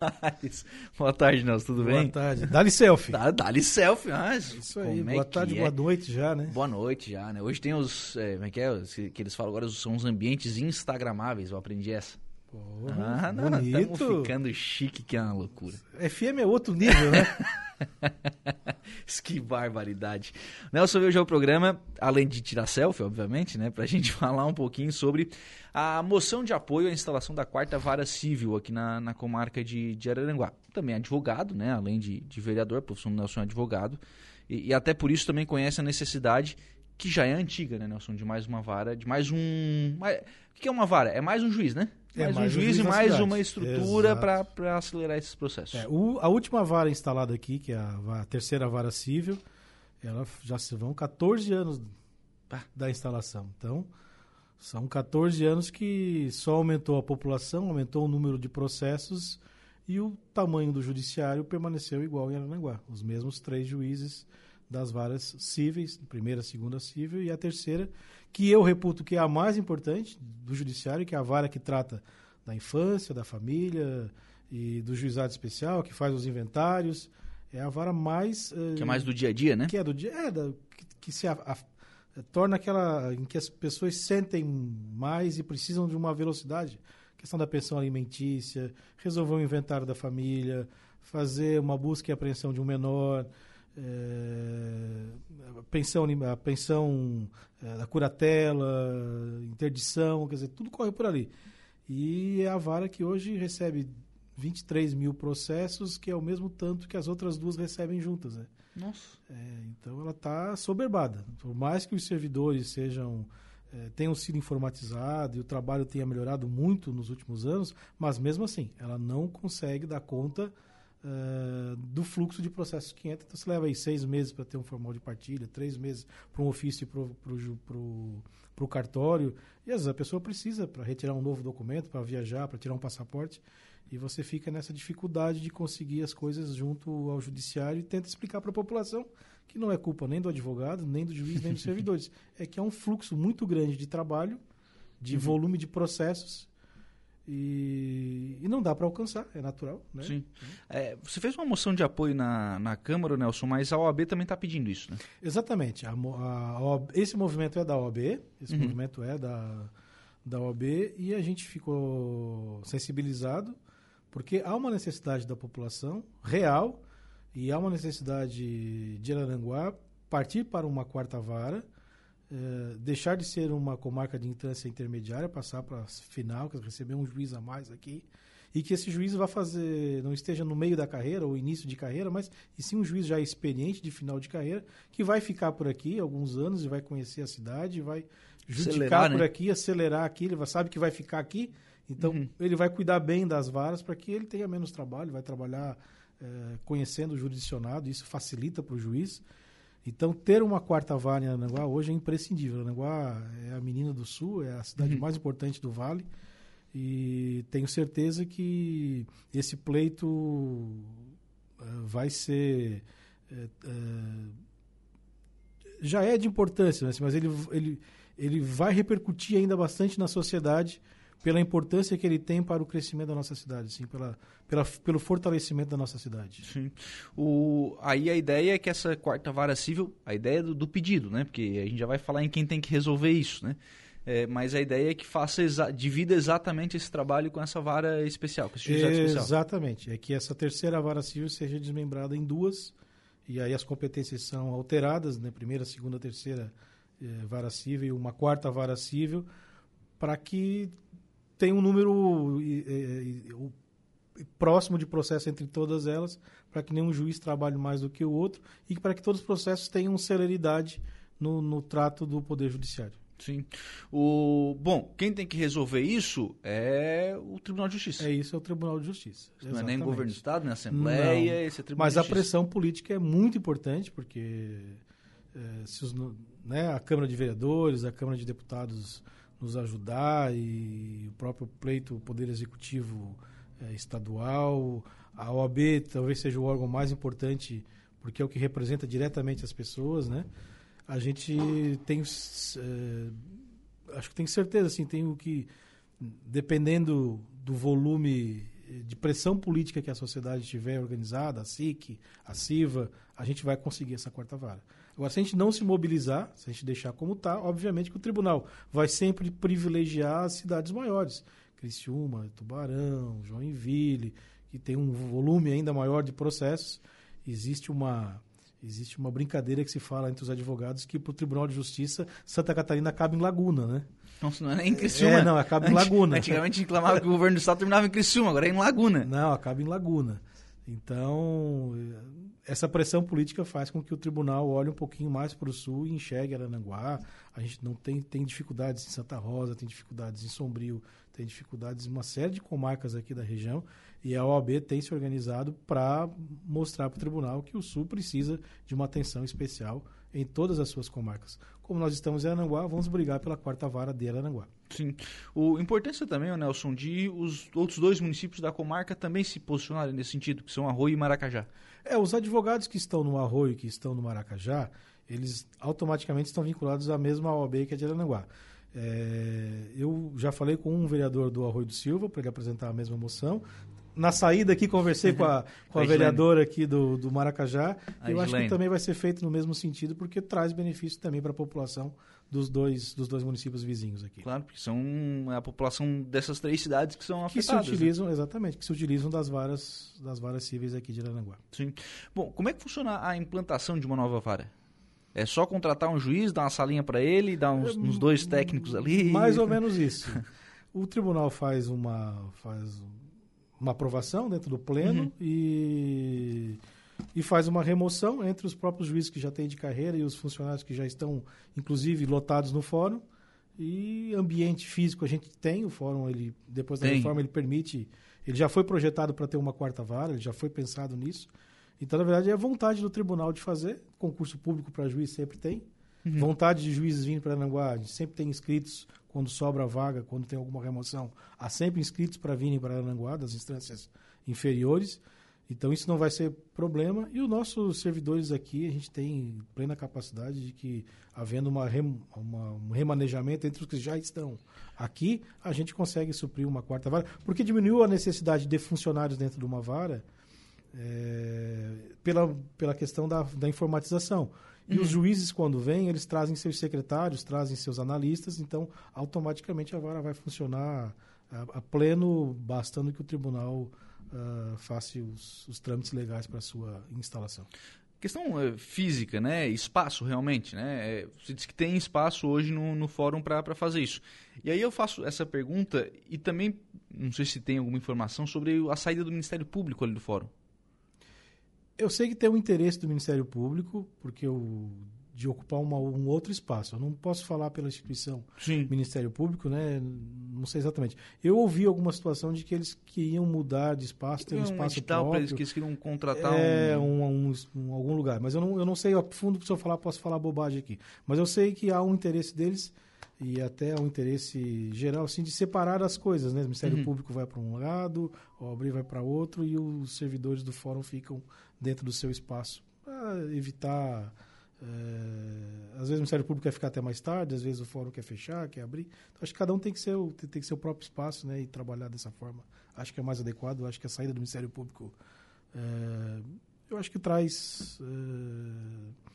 boa tarde, Nelson, tudo boa bem? Boa tarde. Dá-lhe selfie. Dá, dá-lhe selfie, ah, Isso aí, boa é tarde, boa é? noite já, né? Boa noite já, né? Hoje tem os, é, como é que é, que eles falam agora, são os ambientes instagramáveis, eu aprendi essa. Porra, ah, não, bonito. Estamos ficando chique, que é uma loucura. FM é outro nível, né? que barbaridade. Nelson veio hoje ao programa, além de tirar selfie, obviamente, né? Pra gente falar um pouquinho sobre a moção de apoio à instalação da quarta vara civil aqui na, na comarca de, de Araranguá. Também é advogado, né? Além de, de vereador, professor Nelson é advogado. E, e até por isso também conhece a necessidade que já é antiga, né, Nelson? De mais uma vara, de mais um. O que é uma vara? É mais um juiz, né? É, mais, mais um juiz, e mais uma estrutura para acelerar esses processos. É, o, a última vara instalada aqui, que é a, a, terceira vara civil, ela já se vão 14 anos da instalação. Então, são 14 anos que só aumentou a população, aumentou o número de processos e o tamanho do judiciário permaneceu igual em Aranaguá. Os mesmos três juízes das varas cíveis, primeira, segunda cível, e a terceira, que eu reputo que é a mais importante do judiciário, que é a vara que trata da infância, da família e do juizado especial, que faz os inventários. É a vara mais. Uh, que é mais do dia a dia, né? Que é do dia. É, da, que, que se a, a, torna aquela. em que as pessoas sentem mais e precisam de uma velocidade. questão da pensão alimentícia, resolver o inventário da família, fazer uma busca e apreensão de um menor é, a pensão, a pensão é, da curatela, interdição, quer dizer, tudo corre por ali. E é a vara que hoje recebe 23 mil processos, que é o mesmo tanto que as outras duas recebem juntas. Né? Nossa. É, então ela está soberbada. Por mais que os servidores sejam é, tenham sido informatizados e o trabalho tenha melhorado muito nos últimos anos, mas mesmo assim, ela não consegue dar conta uh, do fluxo de processos que entra. Então, você leva aí seis meses para ter um formal de partilha, três meses para um ofício para o cartório. E às vezes a pessoa precisa para retirar um novo documento, para viajar, para tirar um passaporte. E você fica nessa dificuldade de conseguir as coisas junto ao judiciário e tenta explicar para a população que não é culpa nem do advogado, nem do juiz, nem dos servidores. É que é um fluxo muito grande de trabalho, de uhum. volume de processos e, e não dá para alcançar, é natural. Né? Sim. É, você fez uma moção de apoio na, na Câmara, Nelson, mas a OAB também está pedindo isso, né? Exatamente. A, a, OAB, esse movimento é da OAB, esse uhum. movimento é da, da OAB e a gente ficou sensibilizado porque há uma necessidade da população real e há uma necessidade de Araranguá partir para uma quarta vara é, deixar de ser uma comarca de instância intermediária, passar para a final, receber um juiz a mais aqui, e que esse juiz vá fazer, não esteja no meio da carreira ou início de carreira, mas e sim um juiz já experiente de final de carreira, que vai ficar por aqui alguns anos e vai conhecer a cidade, vai judicar por né? aqui, acelerar aqui, ele sabe que vai ficar aqui, então uhum. ele vai cuidar bem das varas para que ele tenha menos trabalho, vai trabalhar é, conhecendo o jurisdicionado, isso facilita para o juiz. Então, ter uma quarta vara em Aranaguá hoje é imprescindível. Aranaguá é a menina do sul, é a cidade uhum. mais importante do vale. E tenho certeza que esse pleito uh, vai ser. Uh, uh, já é de importância, né? mas ele, ele, ele vai repercutir ainda bastante na sociedade pela importância que ele tem para o crescimento da nossa cidade, sim, pela, pela, pelo fortalecimento da nossa cidade. Sim. O, aí a ideia é que essa quarta vara civil, a ideia do, do pedido, né? Porque a gente já vai falar em quem tem que resolver isso, né? É, mas a ideia é que faça exa divida exatamente esse trabalho com essa vara especial, com esse especial. Exatamente. É que essa terceira vara civil seja desmembrada em duas, e aí as competências são alteradas, né? Primeira, segunda, terceira é, vara civil e uma quarta vara civil, para que tem um número próximo de processo entre todas elas, para que nenhum juiz trabalhe mais do que o outro e para que todos os processos tenham celeridade no, no trato do Poder Judiciário. Sim. O, bom, quem tem que resolver isso é o Tribunal de Justiça. É isso, é o Tribunal de Justiça. Não é nem governo do Estado, nem Assembleia, Não. esse é o Tribunal Mas de Justiça. a pressão política é muito importante, porque é, se os, né, a Câmara de Vereadores, a Câmara de Deputados nos ajudar e o próprio pleito, o Poder Executivo é, Estadual, a OAB talvez seja o órgão mais importante porque é o que representa diretamente as pessoas, né? A gente tem, é, acho que tem certeza, assim, tem o que, dependendo do volume de pressão política que a sociedade tiver organizada, a SIC, a CIVA, a gente vai conseguir essa quarta vara. Agora, se a gente não se mobilizar, se a gente deixar como está, obviamente que o tribunal vai sempre privilegiar as cidades maiores. Criciúma, Tubarão, Joinville, que tem um volume ainda maior de processos. Existe uma, existe uma brincadeira que se fala entre os advogados que para o Tribunal de Justiça Santa Catarina cabe em Laguna, né? Nossa, não é nem em Criciúma. É, não, acaba em Laguna. Antigamente reclamava que o governo do estado terminava em Criciúma, agora é em Laguna. Não, acaba em Laguna. Então, essa pressão política faz com que o tribunal olhe um pouquinho mais para o sul e enxergue Arananguá. A gente não tem, tem dificuldades em Santa Rosa, tem dificuldades em Sombrio, tem dificuldades em uma série de comarcas aqui da região. E a OAB tem se organizado para mostrar para o tribunal que o sul precisa de uma atenção especial em todas as suas comarcas. Como nós estamos em Arananguá, vamos brigar pela quarta vara de Arananguá. Sim. O importância também, Nelson, de os outros dois municípios da comarca também se posicionarem nesse sentido, que são Arroio e Maracajá. É, os advogados que estão no Arroio, que estão no Maracajá, eles automaticamente estão vinculados à mesma OAB que é de Arananguá. É, eu já falei com um vereador do Arroio do Silva para ele apresentar a mesma moção na saída aqui, conversei com a, com a, vereadora aqui do, do Maracajá. A eu acho que também vai ser feito no mesmo sentido, porque traz benefício também para a população dos dois, dos dois municípios vizinhos aqui. Claro, porque são a população dessas três cidades que são afetadas. Que se utilizam, né? exatamente, que se utilizam das varas, das varas cíveis aqui de Aranaguá. Sim. Bom, como é que funciona a implantação de uma nova vara? É só contratar um juiz, dar uma salinha para ele, dar uns, uns, dois técnicos ali? Mais ou menos isso. o tribunal faz uma... Faz uma aprovação dentro do pleno uhum. e, e faz uma remoção entre os próprios juízes que já têm de carreira e os funcionários que já estão, inclusive, lotados no fórum. E ambiente físico a gente tem, o fórum, ele depois da tem. reforma, ele permite. Ele já foi projetado para ter uma quarta vara, ele já foi pensado nisso. Então, na verdade, é vontade do tribunal de fazer. Concurso público para juiz sempre tem. Uhum. Vontade de juízes vindo para Aranguá, sempre tem inscritos quando sobra vaga, quando tem alguma remoção. Há sempre inscritos para virem para Aranguá, das instâncias inferiores. Então isso não vai ser problema. E os nossos servidores aqui, a gente tem plena capacidade de que, havendo uma, rem, uma, um remanejamento entre os que já estão aqui, a gente consegue suprir uma quarta vara. Porque diminuiu a necessidade de funcionários dentro de uma vara é, pela, pela questão da, da informatização. E uhum. os juízes, quando vêm, eles trazem seus secretários, trazem seus analistas, então automaticamente a vara vai funcionar a, a pleno, bastando que o tribunal uh, faça os, os, trâmites legais para a sua instalação. Questão uh, física, né? Espaço realmente, né? É, você disse que tem espaço hoje no, no fórum para fazer isso. E aí eu faço essa pergunta e também, não sei se tem alguma informação sobre a saída do Ministério Público ali do fórum. Eu sei que tem um interesse do Ministério Público, porque eu de ocupar uma, um outro espaço. Eu não posso falar pela instituição Sim. Ministério Público, né? Não sei exatamente. Eu ouvi alguma situação de que eles queriam mudar de espaço, ter um, um espaço próprio. eles que eles queriam contratar é, um... Um, um, algum lugar. Mas eu não, eu não sei a fundo, se eu falar, posso falar bobagem aqui. Mas eu sei que há um interesse deles e até um interesse geral assim de separar as coisas, né? O Ministério uhum. Público vai para um lado, o OAB vai para outro e os servidores do fórum ficam dentro do seu espaço para evitar é, às vezes o Ministério Público quer ficar até mais tarde, às vezes o fórum quer fechar, quer abrir. Então, acho que cada um tem que ser o, tem, tem que ser o próprio espaço, né, e trabalhar dessa forma. Acho que é mais adequado. Acho que a saída do Ministério Público, é, eu acho que traz é,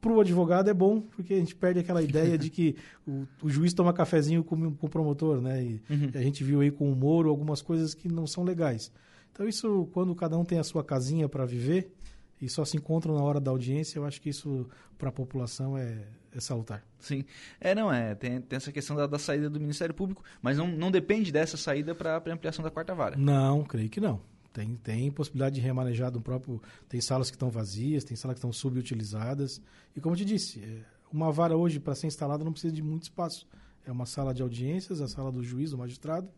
para o advogado é bom, porque a gente perde aquela ideia de que o, o juiz toma cafezinho com, com o promotor, né? E, uhum. a gente viu aí com o Moro algumas coisas que não são legais. Então, isso, quando cada um tem a sua casinha para viver e só se encontram na hora da audiência, eu acho que isso para a população é, é salutar. Sim. É, não, é. Tem, tem essa questão da, da, saída do Ministério Público, mas não, não depende dessa saída para a ampliação da quarta vara. Não, creio que não. Tem, tem possibilidade de remanejar do próprio. Tem salas que estão vazias, tem salas que estão subutilizadas. E como eu te disse, é, uma vara hoje, para ser instalada, não precisa de muito espaço. É uma sala de audiências, a sala do juiz, do magistrado,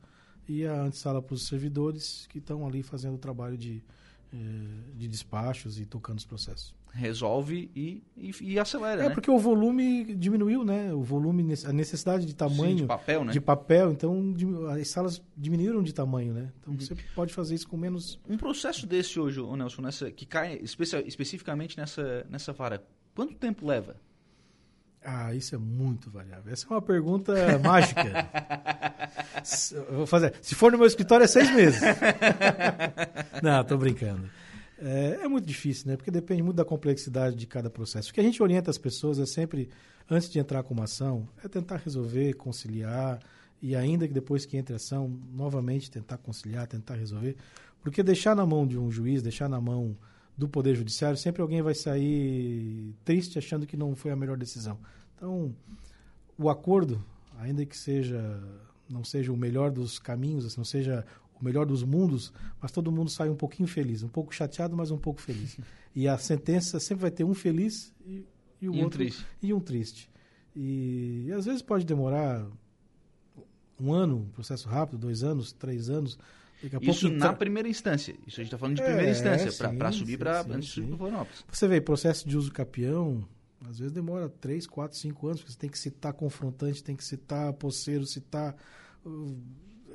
e a antessala para os servidores que estão ali fazendo o trabalho de, é, de despachos e tocando os processos resolve e, e, e acelera. É né? porque o volume diminuiu, né? O volume, a necessidade de tamanho. Sim, de papel, né? De papel, então as salas diminuíram de tamanho, né? Então uhum. você pode fazer isso com menos. Um processo desse hoje, Nelson, nessa, que cai espe especificamente nessa, nessa vara, quanto tempo leva? Ah, isso é muito variável. Essa é uma pergunta mágica. Vou fazer. Se for no meu escritório, é seis meses. Não, tô brincando. É, é, muito difícil, né? Porque depende muito da complexidade de cada processo. O que a gente orienta as pessoas é sempre, antes de entrar com uma ação, é tentar resolver, conciliar, e ainda que depois que entre a ação, novamente tentar conciliar, tentar resolver. Porque deixar na mão de um juiz, deixar na mão do Poder Judiciário, sempre alguém vai sair triste achando que não foi a melhor decisão. Então, o acordo, ainda que seja não seja o melhor dos caminhos, não seja o melhor dos mundos, mas todo mundo sai um pouquinho feliz, um pouco chateado, mas um pouco feliz. E a sentença sempre vai ter um feliz e, e o e outro um triste. e um triste. E, e às vezes pode demorar um ano, um processo rápido, dois anos, três anos. Isso na primeira instância. Isso a gente está falando de primeira é, instância, para subir para antes de subir para Florianópolis. Você vê, processo de uso capião, às vezes demora três, quatro, cinco anos, porque você tem que citar confrontante, tem que citar poceiro, citar. Uh,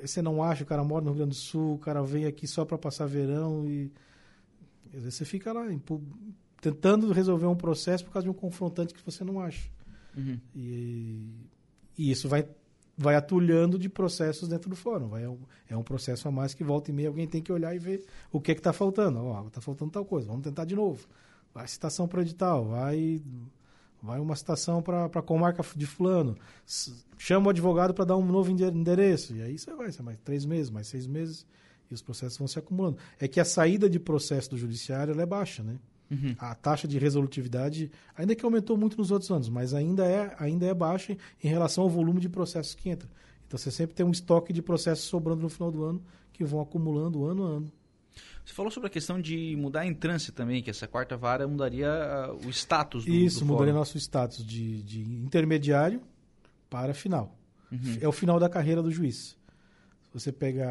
você não acha, o cara mora no Rio Grande do Sul, o cara vem aqui só para passar verão e. Às vezes você fica lá tentando resolver um processo por causa de um confrontante que você não acha. Uhum. E, e isso vai vai atulhando de processos dentro do fórum. Vai, é, um, é um processo a mais que volta e meia alguém tem que olhar e ver o que é está faltando. Está faltando tal coisa, vamos tentar de novo. Vai citação para edital, vai, vai uma citação para a comarca de fulano. Chama o advogado para dar um novo endereço. E aí você vai, você mais três meses, mais seis meses, e os processos vão se acumulando. É que a saída de processo do judiciário é baixa, né? Uhum. A taxa de resolutividade, ainda que aumentou muito nos outros anos, mas ainda é, ainda é baixa em relação ao volume de processos que entra. Então você sempre tem um estoque de processos sobrando no final do ano que vão acumulando ano a ano. Você falou sobre a questão de mudar a entrância também, que essa quarta vara mudaria uh, o status do Isso, do mudaria fórum. nosso status de, de intermediário para final. Uhum. É o final da carreira do juiz. Você pega.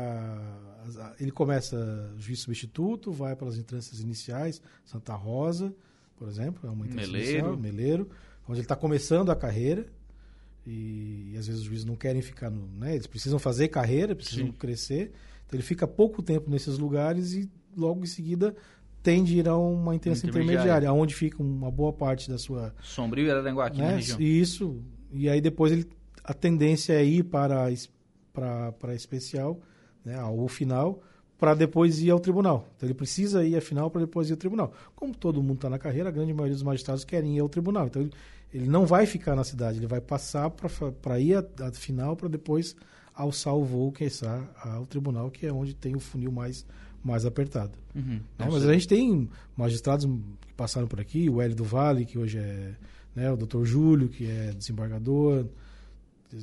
Ele começa juiz substituto, vai para as instâncias iniciais, Santa Rosa, por exemplo, é uma instância Meleiro. inicial, Meleiro, onde ele está começando a carreira. E, e, às vezes os juízes não querem ficar no. Né, eles precisam fazer carreira, precisam Sim. crescer. Então ele fica pouco tempo nesses lugares e logo em seguida tende a ir a uma instância Intermediária. intermediária, onde fica uma boa parte da sua. Sombrio e Araranguá aqui na Né, região. isso. E aí depois ele, a tendência é ir para para para especial, né, ao final, para depois ir ao tribunal. Então ele precisa ir à final para depois ir ao tribunal. Como todo mundo está na carreira, a grande maioria dos magistrados querem ir ao tribunal. Então ele, ele não vai ficar na cidade, ele vai passar para ir à final para depois alçar o voo, que é ao tribunal, que é onde tem o funil mais, mais apertado. Uhum. Né? Mas a gente tem magistrados que passaram por aqui, o Hélio do Vale, que hoje é né, o doutor Júlio, que é desembargador. Eh,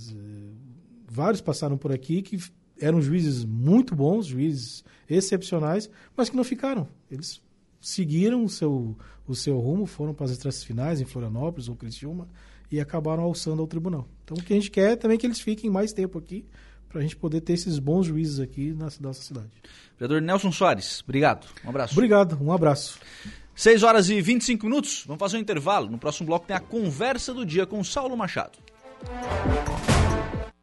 Vários passaram por aqui que eram juízes muito bons, juízes excepcionais, mas que não ficaram. Eles seguiram o seu, o seu rumo, foram para as instâncias finais em Florianópolis ou Criciúma e acabaram alçando ao tribunal. Então o que a gente quer é também que eles fiquem mais tempo aqui para a gente poder ter esses bons juízes aqui na nossa cidade. Vereador Nelson Soares, obrigado. Um abraço. Obrigado, um abraço. 6 horas e 25 minutos. Vamos fazer um intervalo. No próximo bloco tem a conversa do dia com Saulo Machado.